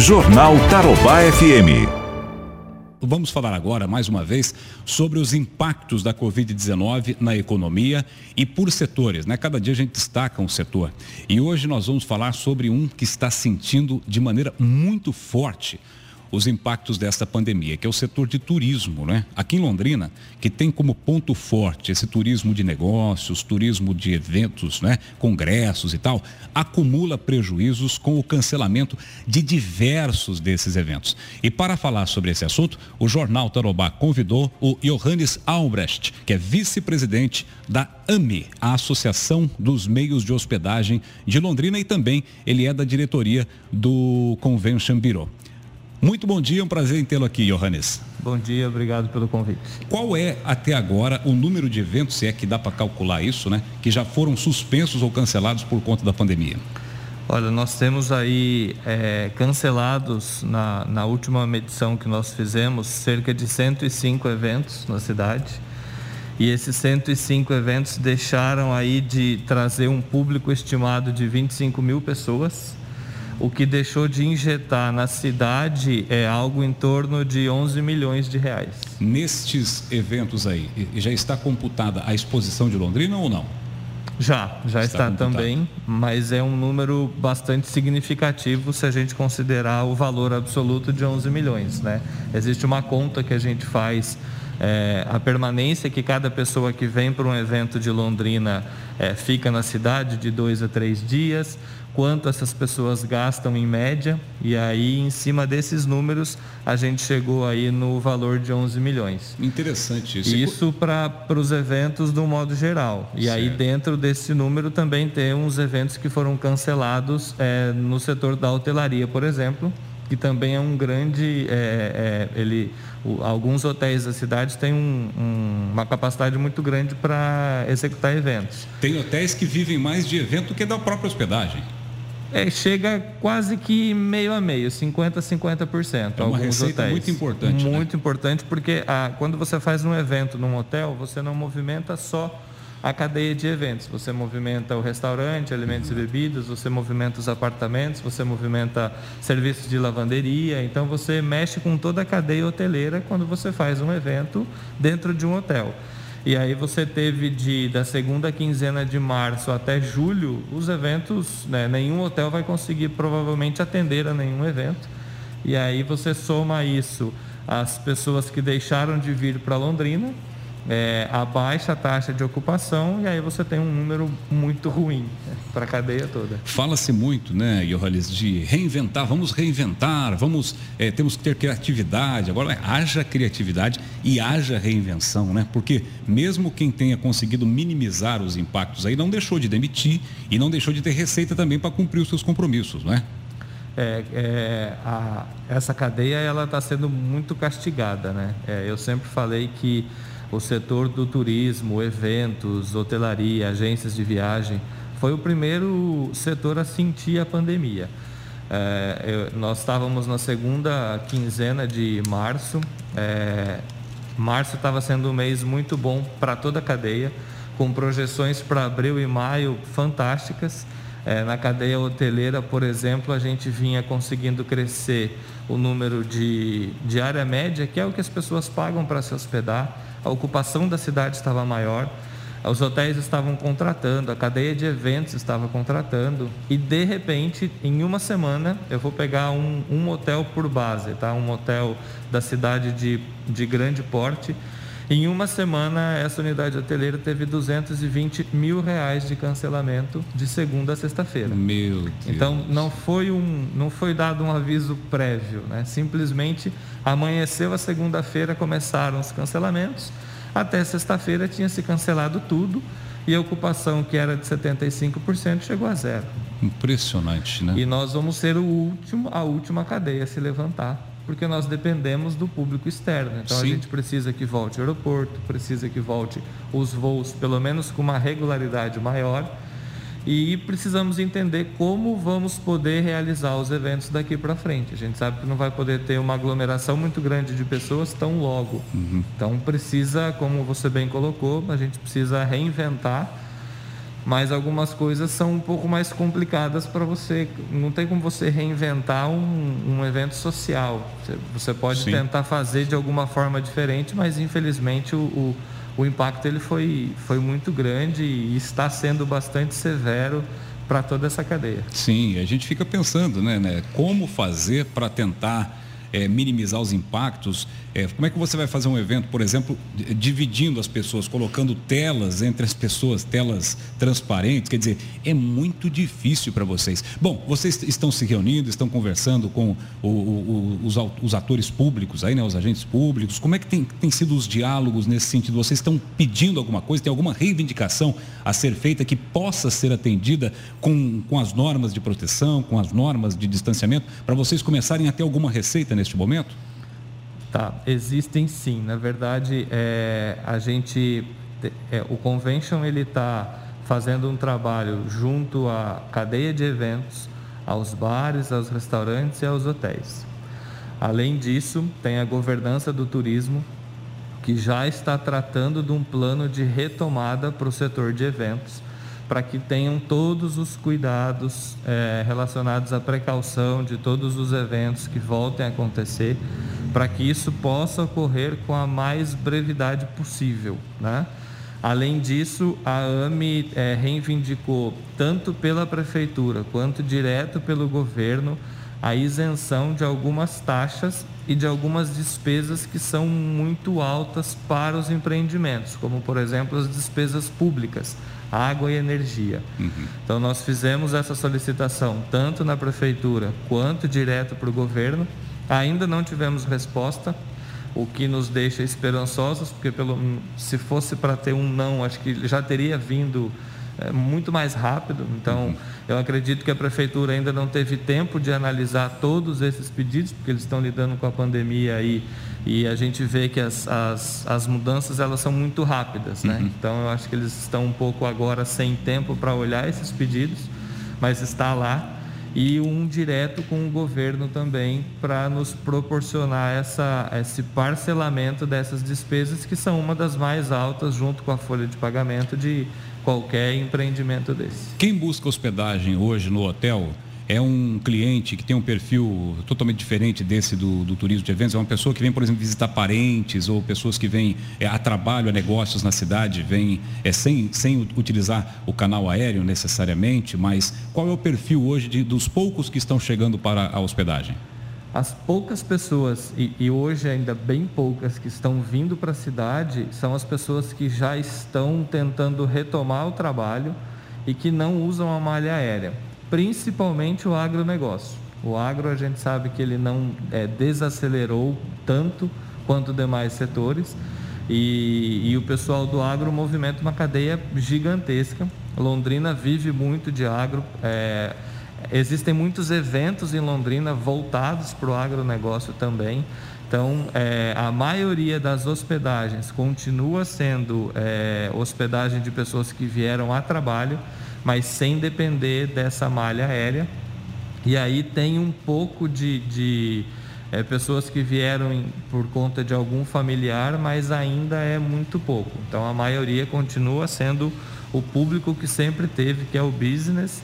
Jornal Tarobá FM. Vamos falar agora, mais uma vez, sobre os impactos da Covid-19 na economia e por setores. Né? Cada dia a gente destaca um setor. E hoje nós vamos falar sobre um que está sentindo de maneira muito forte os impactos desta pandemia, que é o setor de turismo, né? Aqui em Londrina, que tem como ponto forte esse turismo de negócios, turismo de eventos, né? Congressos e tal, acumula prejuízos com o cancelamento de diversos desses eventos. E para falar sobre esse assunto, o Jornal Tarobá convidou o Johannes Albrecht, que é vice-presidente da AME, a Associação dos Meios de Hospedagem de Londrina e também ele é da diretoria do Convention Bureau. Muito bom dia, um prazer em tê-lo aqui, Johannes. Bom dia, obrigado pelo convite. Qual é, até agora, o número de eventos, se é que dá para calcular isso, né? Que já foram suspensos ou cancelados por conta da pandemia? Olha, nós temos aí é, cancelados na, na última medição que nós fizemos cerca de 105 eventos na cidade. E esses 105 eventos deixaram aí de trazer um público estimado de 25 mil pessoas o que deixou de injetar na cidade é algo em torno de 11 milhões de reais. Nestes eventos aí, já está computada a exposição de Londrina ou não? Já, já está, está também, mas é um número bastante significativo se a gente considerar o valor absoluto de 11 milhões. Né? Existe uma conta que a gente faz é, a permanência que cada pessoa que vem para um evento de Londrina é, fica na cidade de dois a três dias, quanto essas pessoas gastam em média, e aí em cima desses números a gente chegou aí no valor de 11 milhões. Interessante isso. Isso para os eventos do modo geral. E certo. aí dentro desse número também tem uns eventos que foram cancelados é, no setor da hotelaria, por exemplo, que também é um grande, é, é, ele, o, alguns hotéis da cidade têm um, um, uma capacidade muito grande para executar eventos. Tem hotéis que vivem mais de evento do que da própria hospedagem. É, chega quase que meio a meio, 50% a 50%. É uma receita hotéis. muito importante. Né? Muito né? importante, porque ah, quando você faz um evento num hotel, você não movimenta só a cadeia de eventos. Você movimenta o restaurante, alimentos e bebidas, você movimenta os apartamentos, você movimenta serviços de lavanderia. Então você mexe com toda a cadeia hoteleira quando você faz um evento dentro de um hotel. E aí você teve de da segunda quinzena de março até julho os eventos, né, nenhum hotel vai conseguir provavelmente atender a nenhum evento. E aí você soma isso as pessoas que deixaram de vir para Londrina, é, a baixa taxa de ocupação e aí você tem um número muito ruim né, para a cadeia toda. Fala-se muito, né, Johannes, de reinventar, vamos reinventar, vamos, é, temos que ter criatividade. Agora, haja criatividade e haja reinvenção, né? Porque mesmo quem tenha conseguido minimizar os impactos aí não deixou de demitir e não deixou de ter receita também para cumprir os seus compromissos, né? É, é, a, essa cadeia ela está sendo muito castigada, né? É, eu sempre falei que o setor do turismo, eventos, hotelaria, agências de viagem, foi o primeiro setor a sentir a pandemia. É, eu, nós estávamos na segunda quinzena de março. É, março estava sendo um mês muito bom para toda a cadeia, com projeções para abril e maio fantásticas. É, na cadeia hoteleira, por exemplo, a gente vinha conseguindo crescer o número de, de área média, que é o que as pessoas pagam para se hospedar a ocupação da cidade estava maior, os hotéis estavam contratando, a cadeia de eventos estava contratando e de repente, em uma semana, eu vou pegar um, um hotel por base, tá? um hotel da cidade de, de grande porte. Em uma semana, essa unidade hoteleira teve 220 mil reais de cancelamento de segunda a sexta-feira. Meu Deus. Então, não foi, um, não foi dado um aviso prévio, né? simplesmente Amanheceu a segunda-feira, começaram os cancelamentos. Até sexta-feira tinha se cancelado tudo e a ocupação, que era de 75%, chegou a zero. Impressionante, né? E nós vamos ser o último, a última cadeia a se levantar, porque nós dependemos do público externo. Então Sim. a gente precisa que volte o aeroporto, precisa que volte os voos, pelo menos com uma regularidade maior e precisamos entender como vamos poder realizar os eventos daqui para frente. A gente sabe que não vai poder ter uma aglomeração muito grande de pessoas tão logo. Uhum. Então precisa, como você bem colocou, a gente precisa reinventar mas algumas coisas são um pouco mais complicadas para você. Não tem como você reinventar um, um evento social. Você, você pode Sim. tentar fazer de alguma forma diferente, mas infelizmente o, o, o, impacto ele foi, foi muito grande e está sendo bastante severo para toda essa cadeia. Sim, a gente fica pensando, né, né como fazer para tentar é, minimizar os impactos é, como é que você vai fazer um evento, por exemplo, dividindo as pessoas, colocando telas entre as pessoas, telas transparentes? Quer dizer, é muito difícil para vocês. Bom, vocês estão se reunindo, estão conversando com o, o, os, os, atores públicos, aí, né, os agentes públicos. Como é que tem, tem sido os diálogos nesse sentido? Vocês estão pedindo alguma coisa? Tem alguma reivindicação a ser feita que possa ser atendida com, com as normas de proteção, com as normas de distanciamento, para vocês começarem a ter alguma receita neste momento? Tá, existem sim. Na verdade, é, a gente, é, o convention ele está fazendo um trabalho junto à cadeia de eventos, aos bares, aos restaurantes e aos hotéis. Além disso, tem a governança do turismo, que já está tratando de um plano de retomada para o setor de eventos, para que tenham todos os cuidados é, relacionados à precaução de todos os eventos que voltem a acontecer para que isso possa ocorrer com a mais brevidade possível. Né? Além disso, a AME é, reivindicou, tanto pela prefeitura quanto direto pelo governo, a isenção de algumas taxas e de algumas despesas que são muito altas para os empreendimentos, como, por exemplo, as despesas públicas, água e energia. Uhum. Então, nós fizemos essa solicitação tanto na prefeitura quanto direto para o governo Ainda não tivemos resposta, o que nos deixa esperançosos, porque pelo, se fosse para ter um não, acho que já teria vindo é, muito mais rápido. Então, uhum. eu acredito que a prefeitura ainda não teve tempo de analisar todos esses pedidos, porque eles estão lidando com a pandemia aí e a gente vê que as, as, as mudanças elas são muito rápidas, né? Uhum. Então, eu acho que eles estão um pouco agora sem tempo para olhar esses pedidos, mas está lá e um direto com o governo também para nos proporcionar essa, esse parcelamento dessas despesas que são uma das mais altas junto com a folha de pagamento de qualquer empreendimento desse. Quem busca hospedagem hoje no hotel é um cliente que tem um perfil totalmente diferente desse do, do, turismo de eventos, é uma pessoa que vem, por exemplo, visitar parentes ou pessoas que vêm é, a trabalho, a negócios na cidade, vêm é, sem, sem utilizar o canal aéreo necessariamente, mas qual é o perfil hoje de, dos poucos que estão chegando para a hospedagem? As poucas pessoas, e, e hoje ainda bem poucas, que estão vindo para a cidade, são as pessoas que já estão tentando retomar o trabalho e que não usam a malha aérea principalmente o agronegócio. O agro a gente sabe que ele não é, desacelerou tanto quanto demais setores e, e, o pessoal do agro movimenta uma cadeia gigantesca. Londrina vive muito de agro. É, existem muitos eventos em Londrina voltados para o agronegócio também. Então, é, a maioria das hospedagens continua sendo é, hospedagem de pessoas que vieram a trabalho mas sem depender dessa malha aérea. E aí tem um pouco de, de é, pessoas que vieram em, por conta de algum familiar, mas ainda é muito pouco. Então a maioria continua sendo o público que sempre teve, que é o business.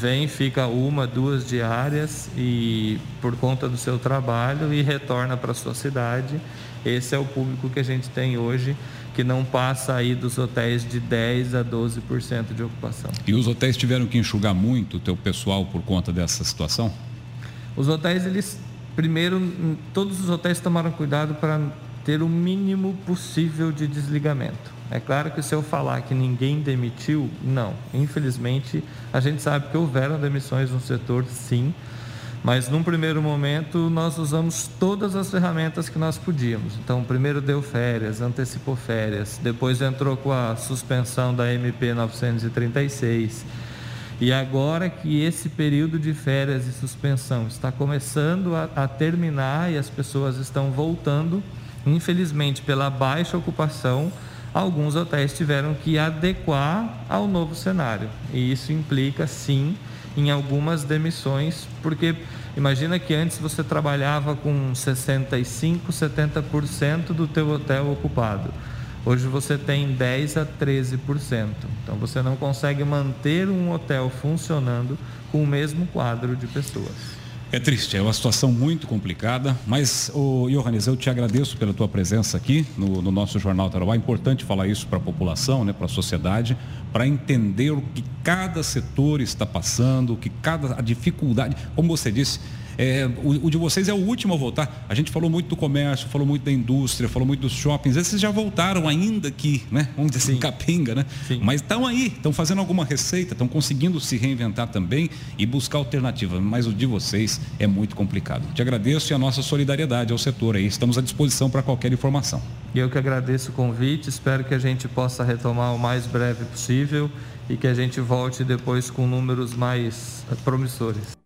Vem, fica uma, duas diárias e por conta do seu trabalho e retorna para a sua cidade. Esse é o público que a gente tem hoje que não passa aí dos hotéis de 10 a 12% de ocupação. E os hotéis tiveram que enxugar muito o teu pessoal por conta dessa situação? Os hotéis, eles primeiro, todos os hotéis tomaram cuidado para ter o mínimo possível de desligamento. É claro que se eu falar que ninguém demitiu, não. Infelizmente, a gente sabe que houveram demissões no setor, sim, mas num primeiro momento nós usamos todas as ferramentas que nós podíamos. Então, primeiro deu férias, antecipou férias, depois entrou com a suspensão da MP 936. E agora que esse período de férias e suspensão está começando a, a terminar e as pessoas estão voltando, infelizmente pela baixa ocupação, alguns hotéis tiveram que adequar ao novo cenário. E isso implica sim em algumas demissões, porque imagina que antes você trabalhava com 65, 70% do teu hotel ocupado. Hoje você tem 10 a 13%. Então você não consegue manter um hotel funcionando com o mesmo quadro de pessoas. É triste, é uma situação muito complicada, mas, o Johannes, eu te agradeço pela tua presença aqui no, no nosso Jornal Tarobá. É importante falar isso para a população, né, para a sociedade, para entender o que cada setor está passando, o que cada a dificuldade, como você disse, é, o, o, de vocês é o último a voltar. A gente falou muito do comércio, falou muito da indústria, falou muito dos shoppings. Esses já voltaram ainda aqui, né? Vamos dizer assim, capenga, né? Sim. Mas estão aí, estão fazendo alguma receita, estão conseguindo se reinventar também e buscar alternativas. Mas o de vocês é muito complicado. Te agradeço e a nossa solidariedade ao setor aí. Estamos à disposição para qualquer informação. Eu que agradeço o convite, espero que a gente possa retomar o mais breve possível e que a gente volte depois com números mais promissores.